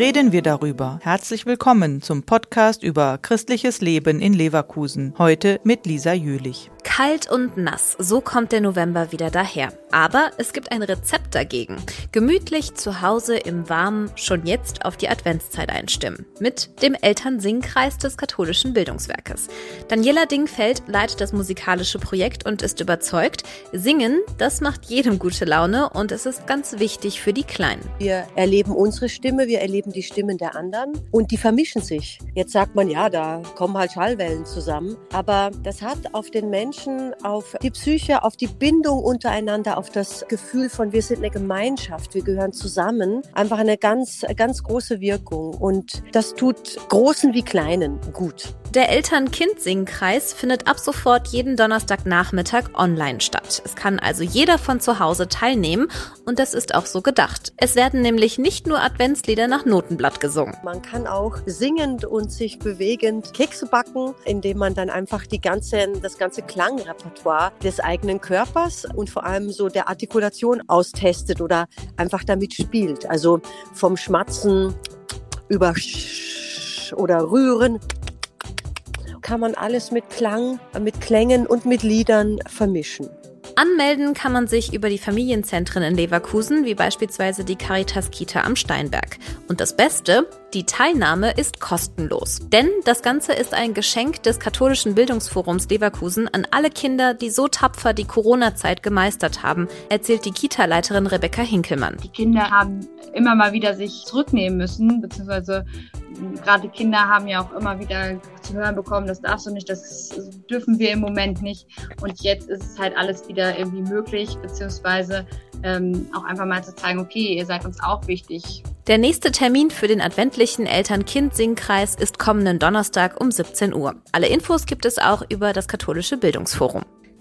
reden wir darüber. Herzlich willkommen zum Podcast über christliches Leben in Leverkusen. Heute mit Lisa Jülich. Kalt und nass, so kommt der November wieder daher. Aber es gibt ein Rezept dagegen. Gemütlich zu Hause im Warmen schon jetzt auf die Adventszeit einstimmen. Mit dem Elternsingkreis des katholischen Bildungswerkes. Daniela Dingfeld leitet das musikalische Projekt und ist überzeugt, Singen, das macht jedem gute Laune und es ist ganz wichtig für die Kleinen. Wir erleben unsere Stimme, wir erleben die Stimmen der anderen und die vermischen sich. Jetzt sagt man, ja, da kommen halt Schallwellen zusammen. Aber das hat auf den Menschen Menschen, auf die Psyche, auf die Bindung untereinander, auf das Gefühl von wir sind eine Gemeinschaft, wir gehören zusammen, einfach eine ganz, ganz große Wirkung. Und das tut Großen wie Kleinen gut. Der Eltern-Kind-Singkreis findet ab sofort jeden Donnerstagnachmittag online statt. Es kann also jeder von zu Hause teilnehmen und das ist auch so gedacht. Es werden nämlich nicht nur Adventslieder nach Notenblatt gesungen. Man kann auch singend und sich bewegend Kekse backen, indem man dann einfach die ganze, das ganze Klangrepertoire des eigenen Körpers und vor allem so der Artikulation austestet oder einfach damit spielt. Also vom Schmatzen über Sch oder Rühren kann man alles mit Klang, mit Klängen und mit Liedern vermischen. Anmelden kann man sich über die Familienzentren in Leverkusen, wie beispielsweise die Caritas Kita am Steinberg. Und das Beste, die Teilnahme ist kostenlos. Denn das Ganze ist ein Geschenk des katholischen Bildungsforums Leverkusen an alle Kinder, die so tapfer die Corona-Zeit gemeistert haben, erzählt die Kita-Leiterin Rebecca Hinkelmann. Die Kinder haben immer mal wieder sich zurücknehmen müssen, beziehungsweise gerade Kinder haben ja auch immer wieder zu hören bekommen, das darfst du nicht, das dürfen wir im Moment nicht. Und jetzt ist es halt alles wieder irgendwie möglich, beziehungsweise ähm, auch einfach mal zu zeigen, okay, ihr seid uns auch wichtig. Der nächste Termin für den adventlichen Eltern-Kind-Singkreis ist kommenden Donnerstag um 17 Uhr. Alle Infos gibt es auch über das Katholische Bildungsforum.